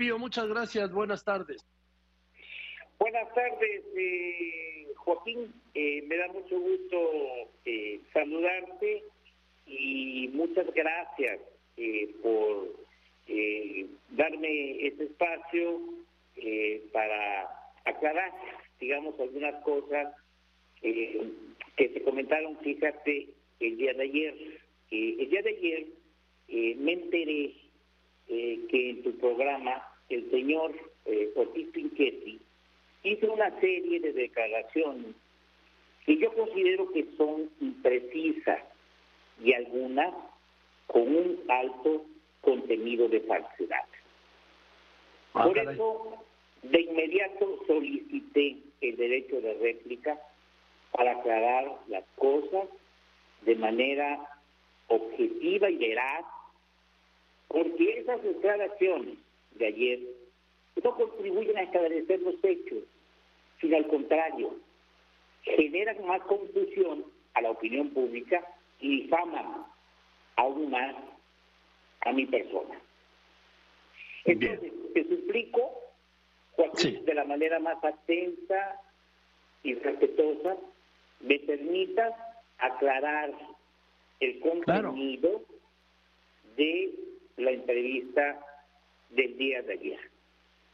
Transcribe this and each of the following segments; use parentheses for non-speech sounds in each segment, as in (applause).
Pío, muchas gracias. Buenas tardes. Buenas tardes, eh, Joaquín. Eh, me da mucho gusto eh, saludarte y muchas gracias por darme este espacio para aclarar, digamos, algunas cosas que se comentaron, fíjate, el día de ayer. el día de ayer me enteré que en tu programa el señor Ortiz Pinchetti hizo una serie de declaraciones que yo considero que son imprecisas y algunas con un alto contenido de falsedad. Ah, Por eso, de inmediato solicité el derecho de réplica para aclarar las cosas de manera objetiva y veraz, porque esas declaraciones de ayer no contribuyen a esclarecer los hechos, sino al contrario, generan más confusión a la opinión pública y difaman aún más a mi persona. Entonces, te suplico, Joaquín, de la manera más atenta y respetuosa, me permitas aclarar el contenido de la entrevista del día de ayer.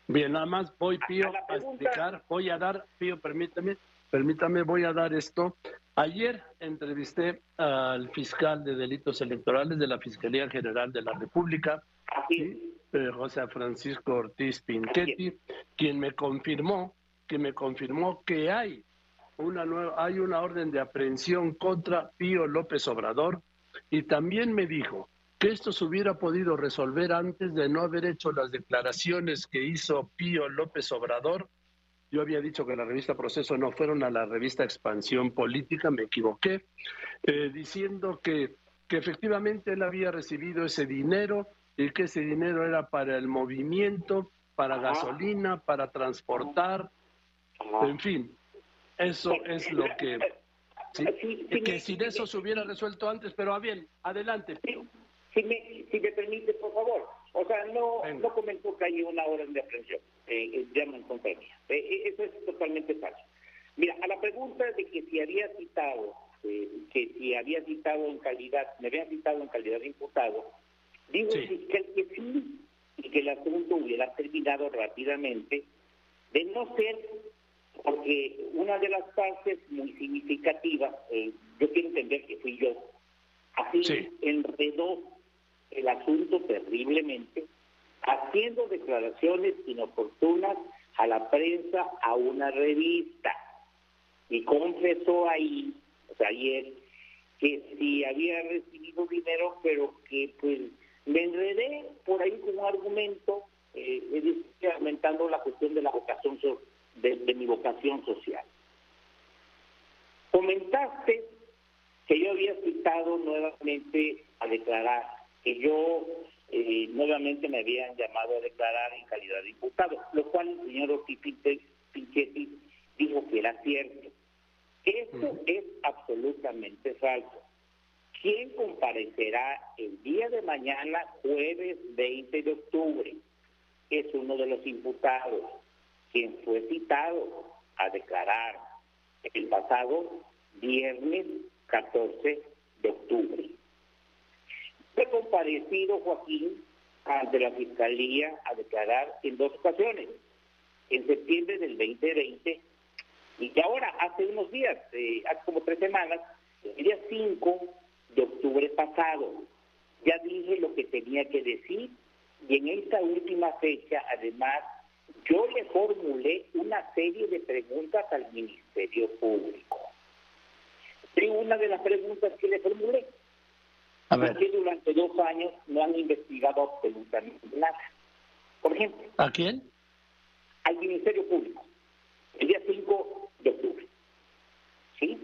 Bien, nada más voy, Pío, a, explicar, voy a dar, Pío, permítame, permítame, voy a dar esto. Ayer entrevisté al fiscal de delitos electorales de la Fiscalía General de la República, ¿sí? Eh, José Francisco Ortiz Pinchetti, quien me confirmó, que me confirmó que hay una nueva, hay una orden de aprehensión contra Pío López Obrador y también me dijo que esto se hubiera podido resolver antes de no haber hecho las declaraciones que hizo Pío López Obrador. Yo había dicho que la revista Proceso no fueron a la revista Expansión Política, me equivoqué, eh, diciendo que, que efectivamente él había recibido ese dinero y que ese dinero era para el movimiento, para gasolina, para transportar, en fin, eso es lo que... ¿sí? Que si de eso se hubiera resuelto antes, pero a bien, adelante. Pío. Si me, si me permite, por favor. O sea, no, no comentó que hay una orden de aprehensión. Eh, eh llama en compañía. Eh, eh, eso es totalmente falso. Mira, a la pregunta de que si había citado, que si había citado en calidad, me había citado en calidad de imputado, digo fiscal que sí, y que el asunto hubiera terminado rápidamente, de no ser porque una de las partes muy significativas, yo quiero entender que fui yo, así enredó el asunto terriblemente, haciendo declaraciones inoportunas a la prensa, a una revista. Y confesó ahí, o sea, ayer, que sí había recibido dinero, pero que pues me enredé por ahí un argumento, eh, la cuestión de la vocación, de mi vocación social. Comentaste que yo había citado nuevamente a declarar que yo eh, nuevamente me habían llamado a declarar en calidad de imputado, lo cual el señor Ortiz Pinchetti dijo que era cierto. Esto es absolutamente falso. ¿Quién comparecerá el día de mañana, jueves 20 de octubre? Es uno de los imputados, quien fue citado a declarar el pasado viernes 14 de octubre. Fue comparecido Joaquín ante la Fiscalía a declarar en dos ocasiones, en septiembre del 2020 y ahora hace unos días, eh, hace como tres semanas, el día 5 de octubre pasado. Ya dije lo que tenía que decir y en esta última fecha, además, yo le formulé una serie de preguntas al Ministerio Público. Y una de las preguntas que le formulé a durante dos años no han investigado absolutamente nada. Por ejemplo. ¿A quién? Al Ministerio Público. El día 5 de octubre. ¿Sí?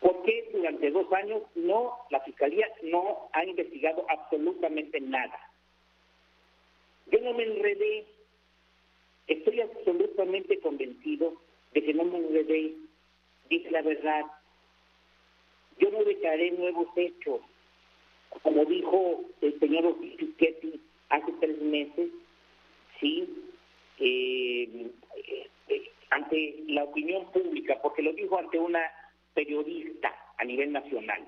¿Por qué durante dos años no, la Fiscalía no ha investigado absolutamente nada? Yo no me enredé. Estoy absolutamente convencido de que no me enredé. Dije la verdad. Yo no declaré nuevos hechos como dijo el señor Piketty hace tres meses, sí, eh, eh, ante la opinión pública, porque lo dijo ante una periodista a nivel nacional.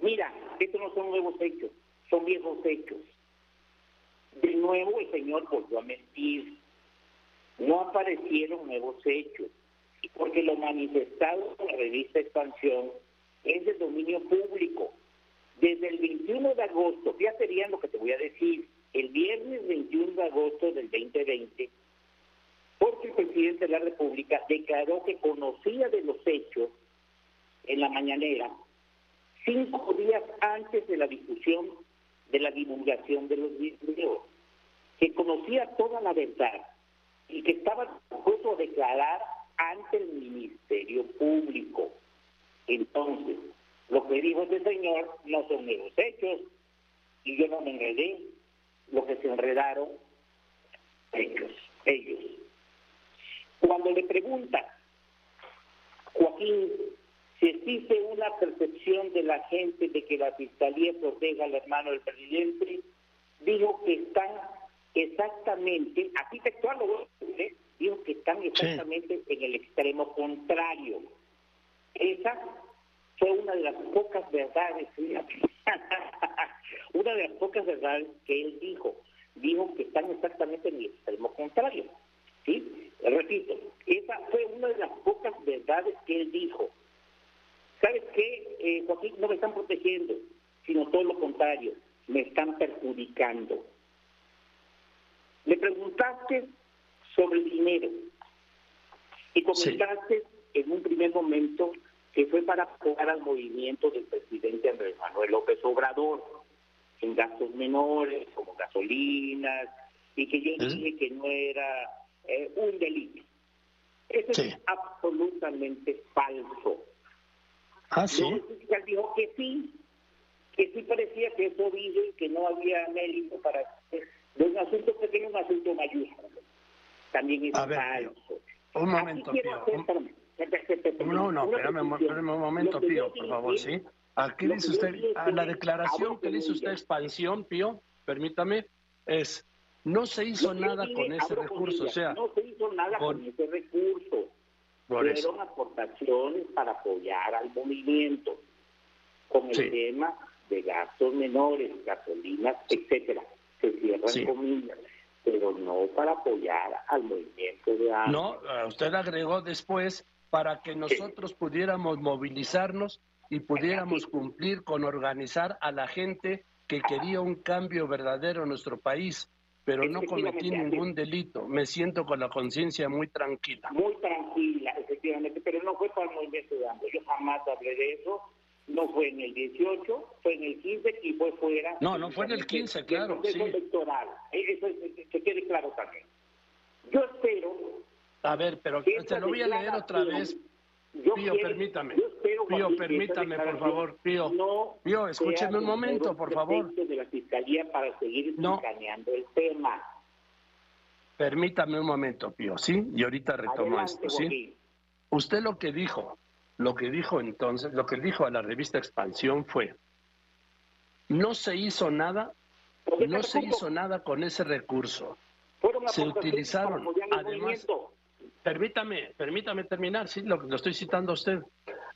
Mira, estos no son nuevos hechos, son viejos hechos. De nuevo el señor volvió a mentir. No aparecieron nuevos hechos, porque lo manifestado en la revista Expansión es de dominio público desde el 21 de agosto, fíjate bien lo que te voy a decir, el viernes 21 de agosto del 2020, porque el presidente de la República declaró que conocía de los hechos en la mañanera cinco días antes de la discusión de la divulgación de los videos, que conocía toda la verdad y que estaba dispuesto a declarar ante el Ministerio Público. Entonces, lo que dijo este señor no son nuevos hechos y yo no me enredé. Lo que se enredaron ellos, ellos. Cuando le pregunta Joaquín si existe una percepción de la gente de que la Fiscalía proteja al hermano del presidente, dijo que están exactamente, así textual lo dijo que están exactamente en el extremo contrario. Esa fue una de las pocas verdades, (laughs) una de las pocas verdades que él dijo. Dijo que están exactamente en el extremo contrario. ¿Sí? Repito, esa fue una de las pocas verdades que él dijo. ¿Sabes qué, eh, Joaquín? No me están protegiendo, sino todo lo contrario, me están perjudicando. Le preguntaste sobre el dinero y comentaste en un primer momento que fue para apoyar al movimiento del presidente Andrés Manuel López Obrador en gastos menores como gasolinas y que yo dije que no era eh, un delito. Eso es absolutamente falso. Ah, sí. El dijo que sí, que sí parecía que eso dijo y que no había mérito para de un asunto pequeño un asunto mayúsculo. También es falso. Un momento, Pío. No, no, espérame, un momento, Pío, por favor, ¿sí? Aquí dice usted, a la declaración que dice usted expansión, Pío, permítame, es no se hizo nada con ese recurso, o sea, no se hizo nada con ese recurso. Fueron aportaciones para apoyar al movimiento con el tema de gastos menores, gasolinas, etcétera. Se cierran comillas, pero no para apoyar al movimiento de No, usted agregó después para que nosotros pudiéramos movilizarnos y pudiéramos cumplir con organizar a la gente que quería un cambio verdadero en nuestro país pero no cometí ningún delito. Me siento con la conciencia muy tranquila. Muy tranquila, efectivamente, pero no fue para el movimiento de hambre. Yo jamás hablé de eso. No fue en el 18, fue en el 15 y fue fuera. No, no fue en el 15, claro. sí. electoral. Eso que quede claro también. Yo espero. A ver, pero se lo voy a leer otra vez. Pío, permítame. Pío, permítame, por favor. Pío, Pío escúcheme un momento, por favor. de la Fiscalía para seguir no. el tema. Permítame un momento, Pío, ¿sí? Y ahorita retomo esto, ¿sí? Usted lo que dijo, lo que dijo entonces, lo que dijo a la revista Expansión fue, no se hizo nada, no se hizo nada con ese recurso. Se utilizaron, además, permítame, permítame terminar, sí, lo, lo estoy citando a usted.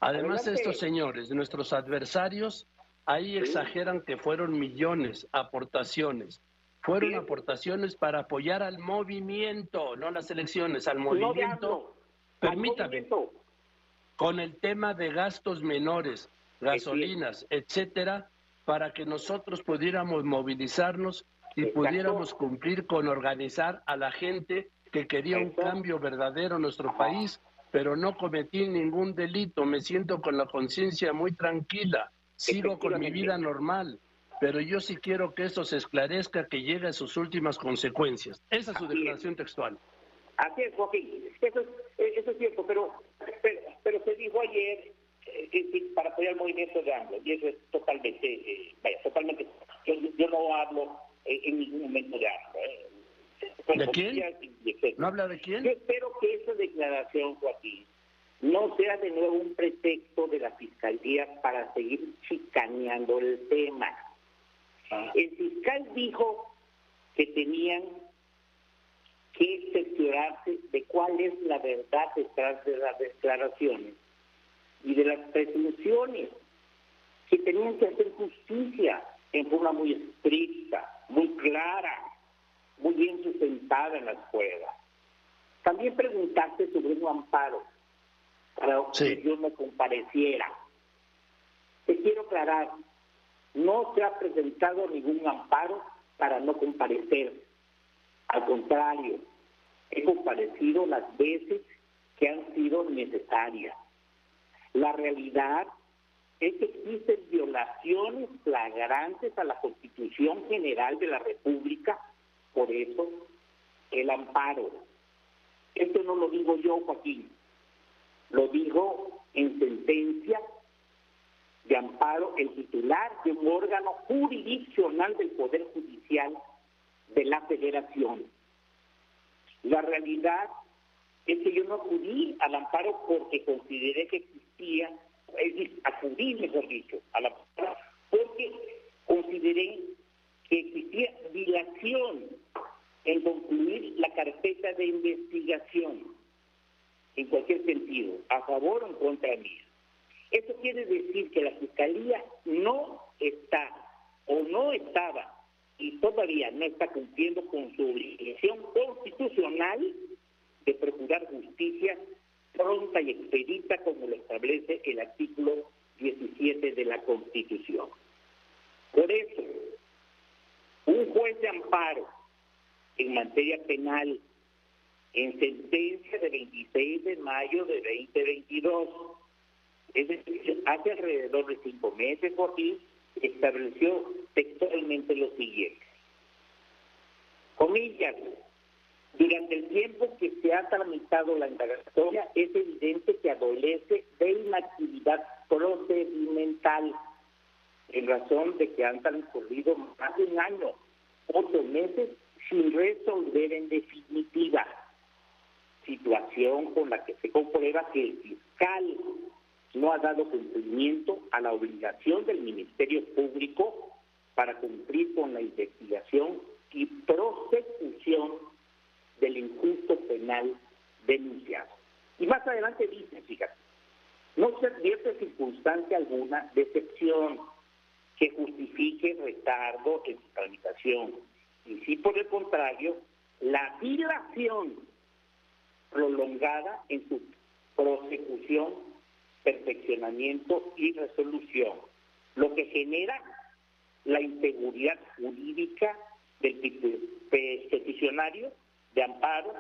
Además, de estos señores, nuestros adversarios, ahí exageran que fueron millones, aportaciones. Fueron aportaciones para apoyar al movimiento, no las elecciones, al movimiento. Permítame, con el tema de gastos menores, gasolinas, etcétera, para que nosotros pudiéramos movilizarnos y pudiéramos cumplir con organizar a la gente que quería un cambio verdadero en nuestro país pero no cometí ningún delito, me siento con la conciencia muy tranquila, sigo con mi vida normal, pero yo sí quiero que esto se esclarezca, que llegue a sus últimas consecuencias. Esa es su declaración textual. Así es, Joaquín, eso es, eh, eso es cierto, pero, pero, se dijo ayer eh, para apoyar el movimiento de AMLO, y eso es totalmente, eh, vaya, totalmente, yo, no hablo en ningún momento de AMLO. ¿De quién? ¿No habla de quién? Yo espero que esa declaración, Joaquín, no sea de nuevo un pretexto de la Fiscalía para seguir chicaneando el tema. Ah. El fiscal dijo que tenían que cerciorarse de cuál es la verdad detrás de las declaraciones y de las presunciones que tenían que hacer justicia en forma muy estricta, muy clara, muy bien sustentada en las pruebas. También preguntaste sobre un amparo para que yo me compareciera. Te quiero aclarar, no se ha presentado ningún amparo para no comparecer. Al contrario, he comparecido las veces que han sido necesarias. La realidad es que existen violaciones flagrantes a la Constitución General de la República, por eso el amparo. Esto no lo digo yo, Joaquín, lo digo en sentencia de amparo el titular de un órgano jurisdiccional del Poder Judicial de la Federación. La realidad es que yo no acudí al amparo porque consideré que existía, es decir, acudí, mejor dicho, al amparo porque consideré que existía dilación en concluir la carpeta de investigación, en cualquier sentido, a favor o en contra mía. Eso quiere decir que la Fiscalía no está o no estaba y todavía no está cumpliendo con su obligación constitucional de procurar justicia pronta y expedita como lo establece el artículo 17 de la Constitución. Por eso, un juez de amparo en materia penal en sentencia de 26 de mayo de 2022, es decir, hace alrededor de cinco meses, por aquí, estableció textualmente lo siguiente. Comillas, durante el tiempo que se ha tramitado la indagatoria, es evidente que adolece de inactividad procedimental, en razón de que han transcurrido más de un año, ocho meses, sin resolver en definitiva. Situación con la que se comprueba que el fiscal no ha dado cumplimiento a la obligación del Ministerio Público para cumplir con la investigación y prosecución del injusto penal denunciado. Y más adelante dice, fíjate, no se advierte circunstancia alguna de excepción que justifique retardo en su tramitación, y si por el contrario, la dilación prolongada en su prosecución, perfeccionamiento y resolución, lo que genera la inseguridad jurídica del peticionario de amparo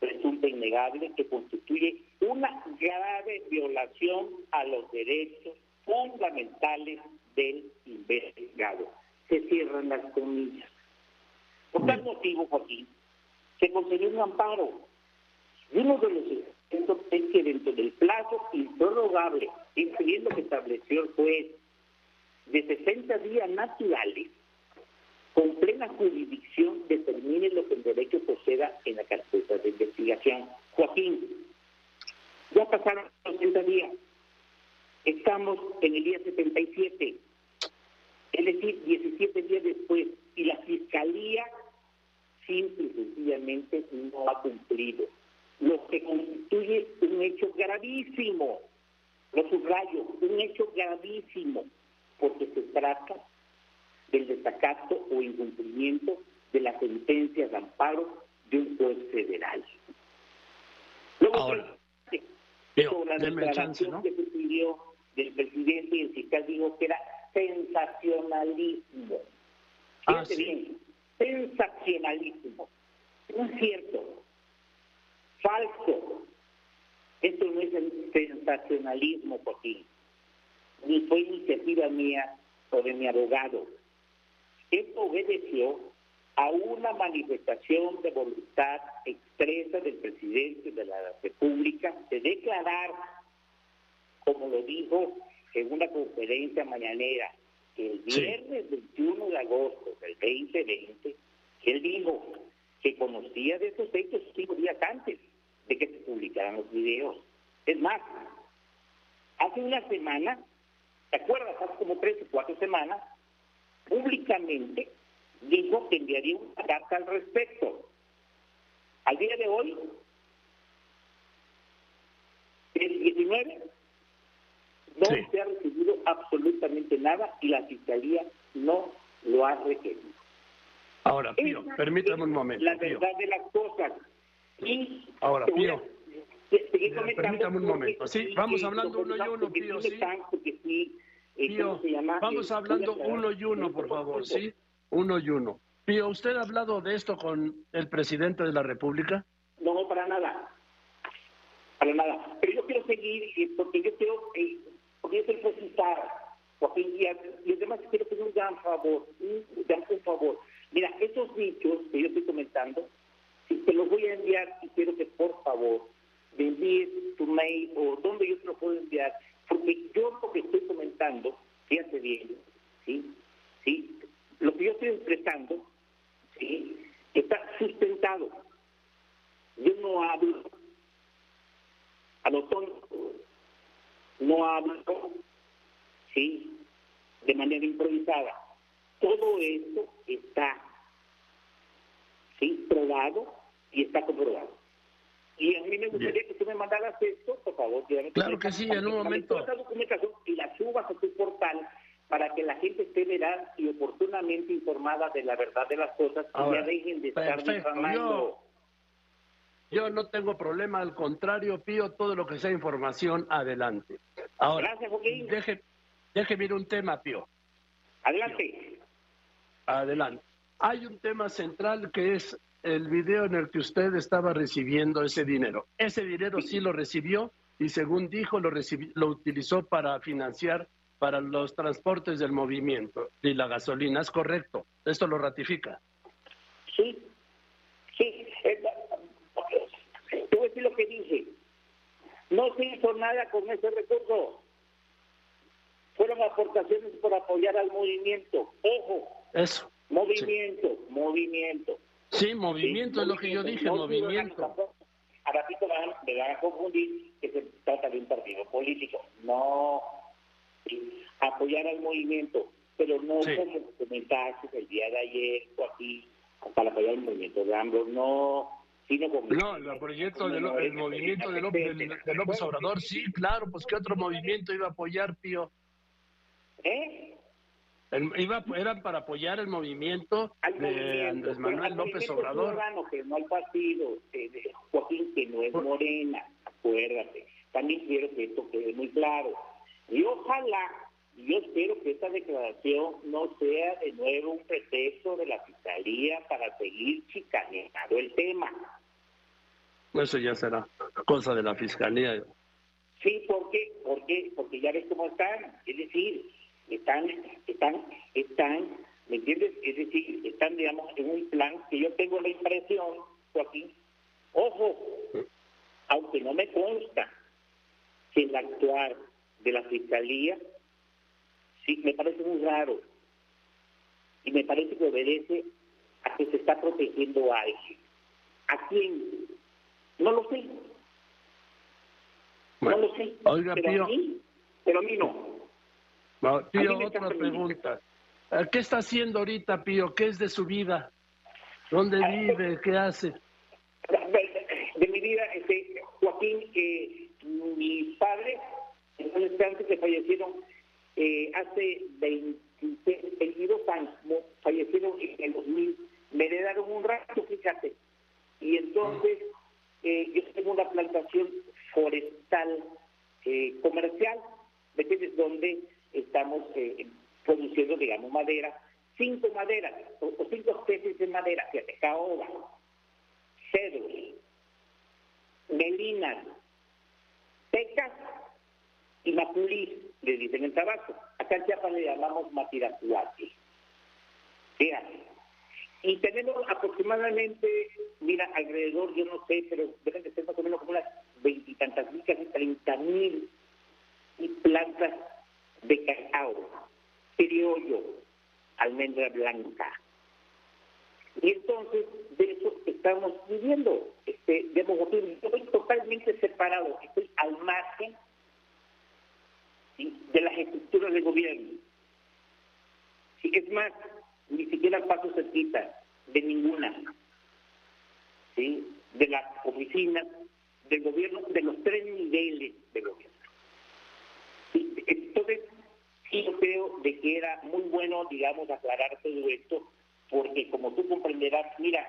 resulta innegable que constituye una grave violación a los derechos fundamentales del investigado. Se cierran las comillas. Por tal motivo, Joaquín, se concedió un amparo. Y uno de los efectos es que dentro del plazo improrrogable, incluyendo que estableció el juez, de 60 días naturales, con plena jurisdicción determine lo que el derecho proceda en la carpeta de investigación. Joaquín, ya pasaron 60 días. Estamos en el día 77, es decir, 17 días después, y la Fiscalía simple y sencillamente no ha cumplido, lo que constituye un hecho gravísimo, lo subrayo, un hecho gravísimo, porque se trata del desacato o incumplimiento de la sentencia de amparo de un juez federal. Luego, Ahora, la declaración que se pidió del presidente y el fiscal dijo que era sensacionalismo. Ah, bien, sensacionalismo. No es cierto. Falso. Esto no es el sensacionalismo, Joaquín. Ni fue iniciativa mía o de mi abogado. Esto obedeció a una manifestación de voluntad expresa del presidente de la República de declarar, como lo dijo en una conferencia mañanera, el viernes 21 de agosto del 2020, él dijo que conocía de esos hechos cinco días antes de que se publicaran los videos. Es más, hace una semana, ¿te acuerdas? Hace como tres o cuatro semanas, públicamente dijo que enviaría una carta al respecto. Al día de hoy, el 19, no se ha recibido absolutamente nada y la Fiscalía no lo ha requerido. Ahora, Pío, permítame un momento. La verdad de las cosas. Y Ahora, Pío. Permítame un momento. Sí, vamos hablando uno y uno, Pío, sí. Eh, Pío, vamos hablando uno y uno, por favor, ¿sí? Uno y uno. Pío, ¿usted ha hablado de esto con el presidente de la República? No, para nada. Para nada. Pero yo quiero seguir, eh, porque yo quiero, eh, porque yo quiero precisar, porque y, además quiero pedir un gran favor, un gran favor. Mira, esos dichos que yo estoy comentando, te los voy a enviar y quiero que por favor me envíes tu mail o donde yo te lo puedo enviar, porque yo lo que estoy comentando, fíjate bien, ¿sí? ¿sí? Lo que yo estoy expresando, ¿sí? Está sustentado. Yo no hablo a lo tonto, no hablo, ¿sí? De manera improvisada. Todo esto está, ¿sí? Probado y está comprobado. Y a mí me gustaría que tú me mandaras esto, por favor. Claro que sí, en un momento. y la subas a tu portal para que la gente esté veraz y oportunamente informada de la verdad de las cosas y ya dejen de estar difamando. Yo, no tengo problema, al contrario, pido todo lo que sea información, adelante. Ahora, Gracias, Joaquín. Deje, déjeme ir un tema, Pío. Adelante. Adelante. Hay un tema central que es el video en el que usted estaba recibiendo ese dinero. Ese dinero sí lo recibió y según dijo lo, lo utilizó para financiar para los transportes del movimiento y la gasolina. ¿Es correcto? ¿Esto lo ratifica? Sí, sí. Te voy a decir lo que dije. No se hizo nada con ese recurso. Fueron aportaciones por apoyar al movimiento. Ojo. Eso. Movimiento, movimiento. Sí, movimiento es lo que yo dije, movimiento. A ratito van, me van a confundir que se trata de un partido político. No, apoyar al movimiento, pero no como comentaste el día de ayer o aquí para apoyar el movimiento de ambos, no, sino como... No, el proyecto del el movimiento de López, de López Obrador, sí, claro, pues ¿qué otro movimiento iba a apoyar, Pío? ¿Eh? iba, eran para apoyar el movimiento de Andrés Manuel López Obrador. que no al partido de Joaquín, que no es morena, acuérdate. También quiero que esto quede muy claro. Y ojalá, yo espero que esta declaración no sea de nuevo un pretexto de la Fiscalía para seguir chicaneando el tema. Eso ya será cosa de la Fiscalía. Sí, ¿por qué? ¿Por qué? Porque ya ves cómo están. Es decir, están, están, están, ¿me entiendes? Es decir, están, digamos, en un plan que yo tengo la impresión, Joaquín, ojo, aunque no me consta que el actuar de la Fiscalía, sí, me parece muy raro. Y me parece que obedece a que se está protegiendo a alguien. ¿A quién? No lo sé. no lo sé. Oiga, pero, a mí, pero a mí no. Pío, otra pregunta. ¿Qué está haciendo ahorita, Pío? ¿Qué es de su vida? ¿Dónde vive? ¿Qué hace? De, mi vida, este, Joaquín, eh, mis antes que fallecieron eh, hace 22 años, fallecieron en el 2000, me heredaron un rato, fíjate. Y entonces eh, yo tengo una plantación forestal eh, comercial, ¿me entiendes? Donde estamos eh, produciendo, digamos, madera, cinco maderas, o, cinco especies de madera, fíjate, caoba, cedros, melinas, pecas y mapulí, le dicen en Tabasco. Acá en Chiapas le llamamos matiracuate. Fíjate. Y tenemos aproximadamente, mira, alrededor, yo no sé, pero deben de ser más o menos como unas veintitantas mil, casi treinta mil plantas de cacao, criollo, almendra blanca. Y entonces de eso estamos viviendo. Este, yo estoy totalmente separado, estoy al margen de las estructuras de gobierno. Sí, es más, ni siquiera paso cerquita de ninguna. ¿sí? de las oficinas del gobierno, de los tres niveles de gobierno. Entonces, sí yo creo de que era muy bueno, digamos, aclarar todo esto, porque como tú comprenderás, mira,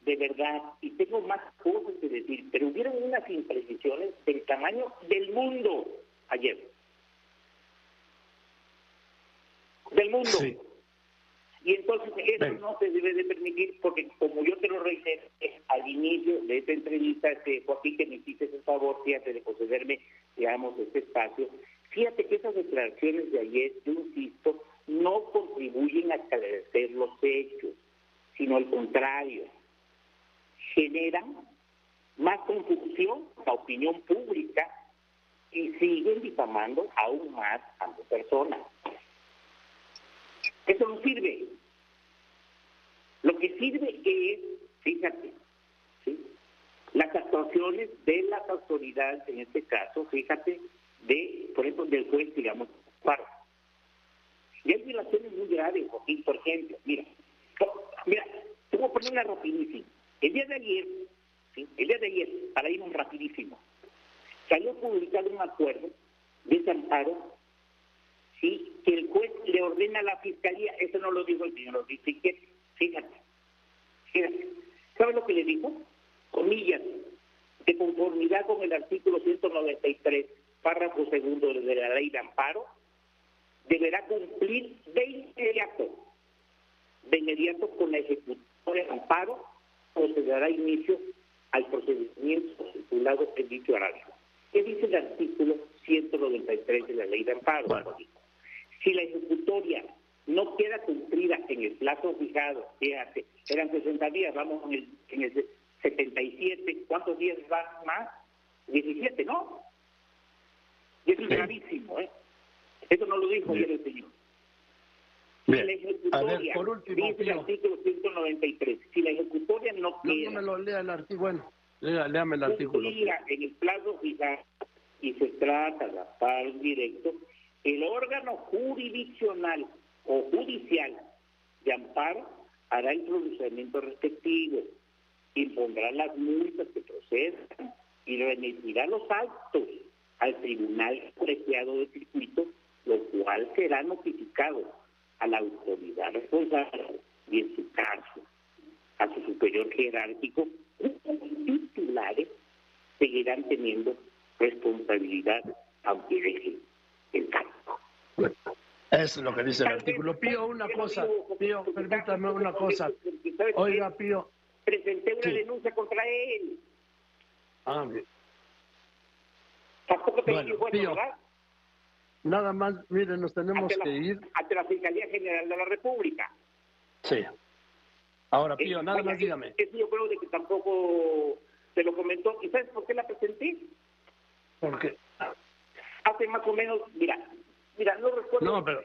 de verdad, y tengo más cosas que decir, pero hubieron unas imprecisiones del tamaño del mundo ayer. Del mundo. Y entonces eso no se debe de permitir porque como yo te lo reitero al inicio de esta entrevista, este, Joaquín, que me hiciste el favor, fíjate, de concederme, digamos, este espacio, fíjate que esas declaraciones de ayer, yo insisto, no contribuyen a esclarecer los hechos, sino al contrario, generan más confusión a la opinión pública y siguen difamando aún más a las personas. Eso no sirve. Lo que sirve es, fíjate, las actuaciones de las autoridades, en este caso, fíjate, de, por ejemplo, del juez, digamos, paro. Y hay violaciones muy graves, Joaquín, por ejemplo, mira, mira, te voy a poner una rapidísima. El día de ayer, el día de ayer, para irnos rapidísimo, salió publicado un acuerdo de desamparo ¿sí? que el juez le ordena a la fiscalía, eso no lo dijo el señor fíjate, fíjate, ¿sabe lo que le dijo? Comillas, de conformidad con el artículo 193, párrafo segundo de la ley de amparo, deberá cumplir de inmediato, de inmediato con la ejecución de amparo, o se dará inicio al procedimiento titulado en dicho horario. ¿Qué dice el artículo 193 de la ley de amparo? Si la ejecutoria no queda cumplida en el plazo fijado, fíjate, eran 60 días, vamos en el, en el 77, ¿cuántos días van más? 17, ¿no? Y eso es gravísimo, ¿eh? Eso no lo dijo ayer el señor. Si la ejecutoria, por último, dice el artículo 193, si la ejecutoria no queda... No, me lo lea el artículo, bueno, léame el artículo. en el plazo fijado y se trata de paro directo, el órgano jurisdiccional o judicial de amparo hará el procedimiento respectivo, impondrá las multas que procedan y remitirá los actos al tribunal colegiado de circuito, lo cual será notificado a la autoridad responsable y en su caso a su superior jerárquico, los titulares seguirán teniendo responsabilidad aunque dejen el es lo que dice el artículo. Pío, una cosa, Pío, permítame una cosa. Oiga, Pío. Presenté una denuncia contra él. Ah, bien. Tampoco te bueno, Pío, ¿verdad? Nada más, mire, nos tenemos que ir. Ante la Fiscalía General de la República. Sí. Ahora, Pío, nada más dígame. Eso yo creo de que tampoco se lo comentó. ¿Y sabes por qué la presenté? Porque hace más o menos, mira, mira, no recuerdo. No, pero.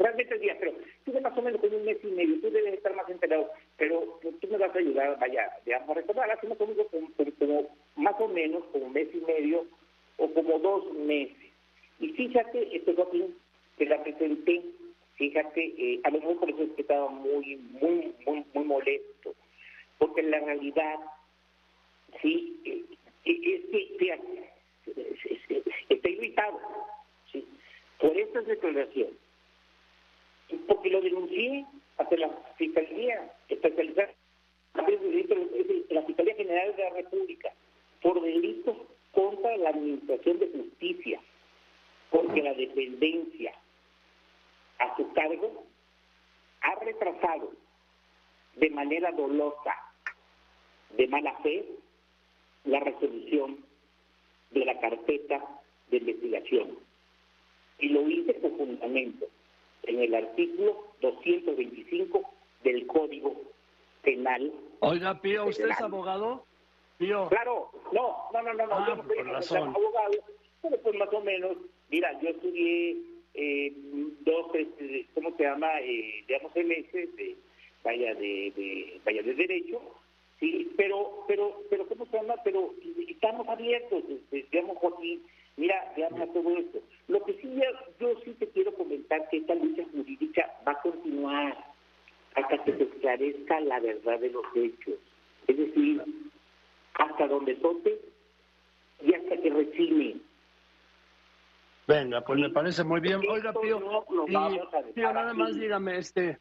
Realmente el día, pero tuve más o menos como un mes y medio, tú debes estar más enterado, pero tú me vas a ayudar, vaya, digamos, a recordar, hace más o menos como, más o menos como un mes y medio o como dos meses. Y fíjate, este Joaquín, que la presenté, fíjate, eh, a lo mejor por eso es que estaba muy, muy, muy, muy molesto, porque en la realidad, sí, eh, eh, es que, fíjate, está irritado por estas declaraciones, porque lo denuncié ante la Fiscalía Especializada, la Fiscalía General de la República, por delitos contra la Administración de Justicia, porque la dependencia a su cargo ha retrasado de manera dolosa, de mala fe, la resolución de la carpeta de investigación. Y lo hice con fundamento en el artículo 225 del Código Penal. Oiga, Pío, ¿usted es abogado? Pío. Claro, no, no, no, no, no ah, yo no soy abogado, pero pues más o menos, mira, yo estudié eh, dos, este, ¿cómo se llama? Eh, digamos, meses de, vaya, de, de, vaya, de Derecho, Sí, pero, pero, pero, ¿cómo se llama? Pero estamos abiertos, este, digamos, Joaquín, mira, digamos, todo esto. Lo que sí, yo sí te quiero comentar que esta lucha jurídica va a continuar hasta que se esclarezca la verdad de los hechos. Es decir, hasta donde tope y hasta que recibe. Venga, pues me parece muy bien. Oiga, Pío, Pío, nada más dígame, este,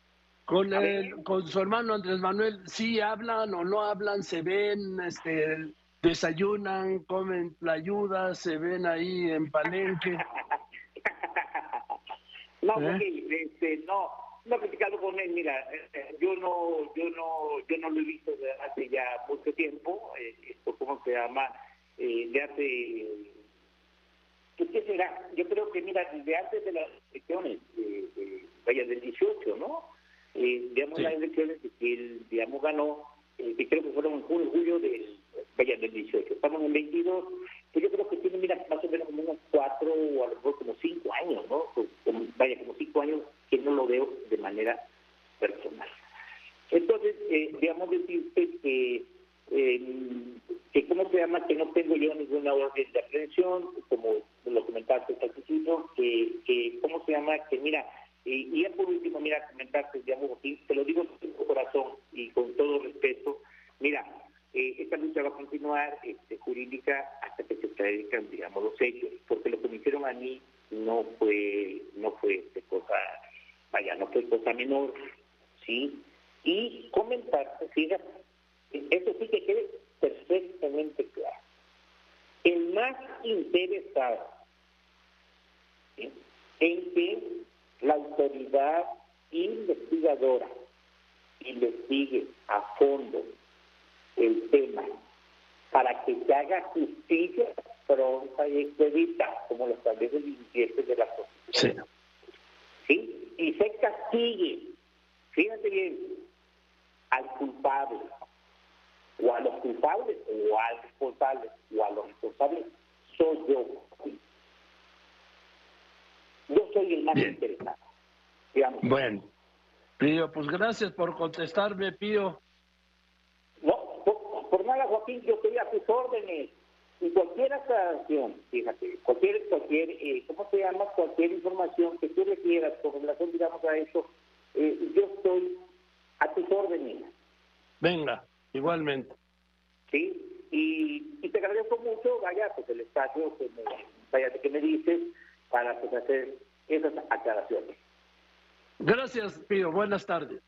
con el, con su hermano Andrés Manuel, ¿sí hablan o no hablan? ¿Se ven, este, desayunan, comen la ayuda, se ven ahí en Palenque? (laughs) no, ¿Eh? este, no, no he platicado con él, mira, eh, yo no, yo no, yo no lo he visto desde hace ya mucho tiempo, eh, ¿cómo se llama? Eh, de hace, ¿qué será? Yo creo que, mira, desde antes de las elecciones, eh, vaya, del 18, ¿no? Eh, digamos, las elecciones que él, digamos, ganó, eh, que creo que fueron en julio, julio del, vaya, del 18. Estamos en 22, pues yo creo que tiene, mira, más o menos como unos cuatro o a lo mejor como cinco años, ¿no? vaya, como cinco años que no lo veo de manera personal. Entonces, eh, digamos decirte que, eh, que, ¿cómo se llama? Que no tengo yo ninguna orden de aprehensión, como lo comentaste al principio, que, que, ¿cómo se llama? Que mira, y ya por último, mira, comentaste, digamos, te lo digo con tu corazón y con todo respeto, mira, eh, esta lucha va a continuar este, jurídica hasta que se traigan, digamos, los hechos, porque lo que me hicieron a mí no fue, no fue este, cosa vaya, no fue cosa menor, ¿sí? Y comentar, fíjate, eso sí que quede perfectamente claro. El más interesado en que la autoridad investigadora investigue a fondo el tema para que se haga justicia pronta y expedita, como lo establece el 17 de la Constitución. ¿Sí? y se castigue, fíjate bien, al culpable, o a los culpables, o al responsable, o a los responsables, soy yo. Yo soy el más interesado. Bueno, Pío, pues gracias por contestarme, Pío. No, por, nada, Joaquín, yo estoy a tus órdenes. Y cualquier aclaración, fíjate, cualquier, cualquier eh, ¿cómo se llama? Cualquier información que tú requieras con relación, digamos, a eso, eh, yo estoy a tus órdenes. Venga, igualmente. Sí, y, y te agradezco mucho, vaya, pues el espacio que me, vaya, que me dices para pues, hacer esas aclaraciones. Gracias, Pío. Buenas tardes.